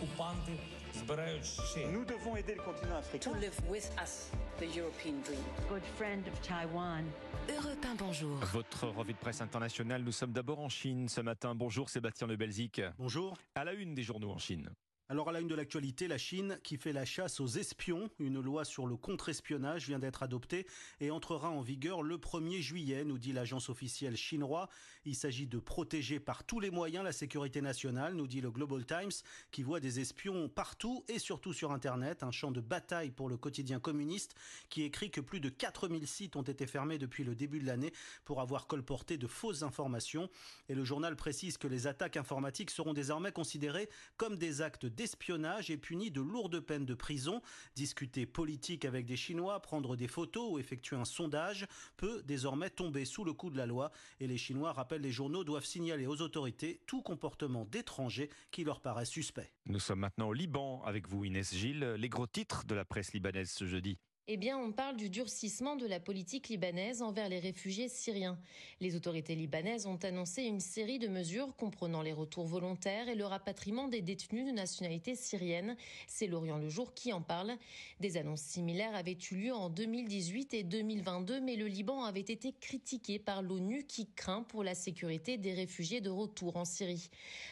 окупанти збирають ще. Nous devons aider le continent africain. to live with us the European dream. good friend of Taiwan. Europe 1, bonjour. Votre revue de presse internationale, nous sommes d'abord en Chine ce matin. Bonjour Sébastien Le Belzic. Bonjour. À la une des journaux en Chine. Alors à la une de l'actualité, la Chine qui fait la chasse aux espions. Une loi sur le contre-espionnage vient d'être adoptée et entrera en vigueur le 1er juillet, nous dit l'agence officielle chinoise. Il s'agit de protéger par tous les moyens la sécurité nationale, nous dit le Global Times, qui voit des espions partout et surtout sur Internet. Un champ de bataille pour le quotidien communiste qui écrit que plus de 4000 sites ont été fermés depuis le début de l'année pour avoir colporté de fausses informations. Et le journal précise que les attaques informatiques seront désormais considérées comme des actes d'espionnage et punis de lourdes peines de prison. Discuter politique avec des Chinois, prendre des photos ou effectuer un sondage peut désormais tomber sous le coup de la loi. Et les Chinois, rappellent les journaux, doivent signaler aux autorités tout comportement d'étrangers qui leur paraît suspect. Nous sommes maintenant au Liban avec vous Inès Gilles. Les gros titres de la presse libanaise ce jeudi. Eh bien, on parle du durcissement de la politique libanaise envers les réfugiés syriens. Les autorités libanaises ont annoncé une série de mesures comprenant les retours volontaires et le rapatriement des détenus de nationalité syrienne. C'est Lorient Le Jour qui en parle. Des annonces similaires avaient eu lieu en 2018 et 2022, mais le Liban avait été critiqué par l'ONU qui craint pour la sécurité des réfugiés de retour en Syrie.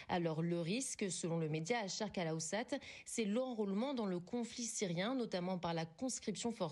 Alors, le risque, selon le média Achar Kalaoussat, c'est l'enrôlement dans le conflit syrien, notamment par la conscription forcée.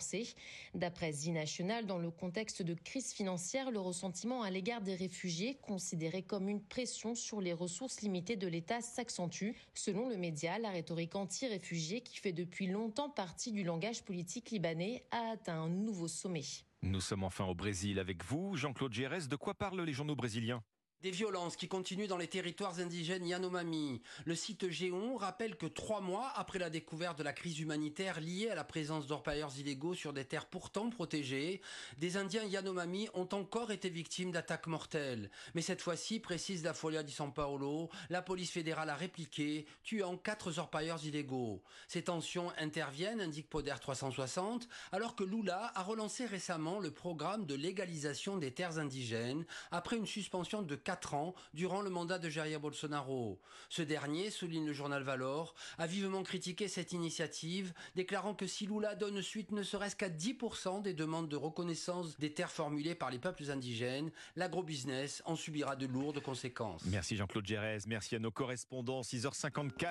D'après Z-National, dans le contexte de crise financière, le ressentiment à l'égard des réfugiés, considéré comme une pression sur les ressources limitées de l'État, s'accentue. Selon le média, la rhétorique anti-réfugiés, qui fait depuis longtemps partie du langage politique libanais, a atteint un nouveau sommet. Nous sommes enfin au Brésil avec vous, Jean-Claude Gérès. De quoi parlent les journaux brésiliens? Des violences qui continuent dans les territoires indigènes Yanomami. Le site Géon rappelle que trois mois après la découverte de la crise humanitaire liée à la présence d'orpailleurs illégaux sur des terres pourtant protégées, des Indiens Yanomami ont encore été victimes d'attaques mortelles. Mais cette fois-ci, précise la Folia di San Paolo, la police fédérale a répliqué, tuant quatre orpailleurs illégaux. Ces tensions interviennent, indique Poder 360, alors que Lula a relancé récemment le programme de légalisation des terres indigènes après une suspension de 4 ans durant le mandat de Jair Bolsonaro. Ce dernier, souligne le journal Valor, a vivement critiqué cette initiative, déclarant que si Lula donne suite ne serait-ce qu'à 10% des demandes de reconnaissance des terres formulées par les peuples indigènes, l'agrobusiness en subira de lourdes conséquences. Merci Jean-Claude Gérès, merci à nos correspondants. 6h54.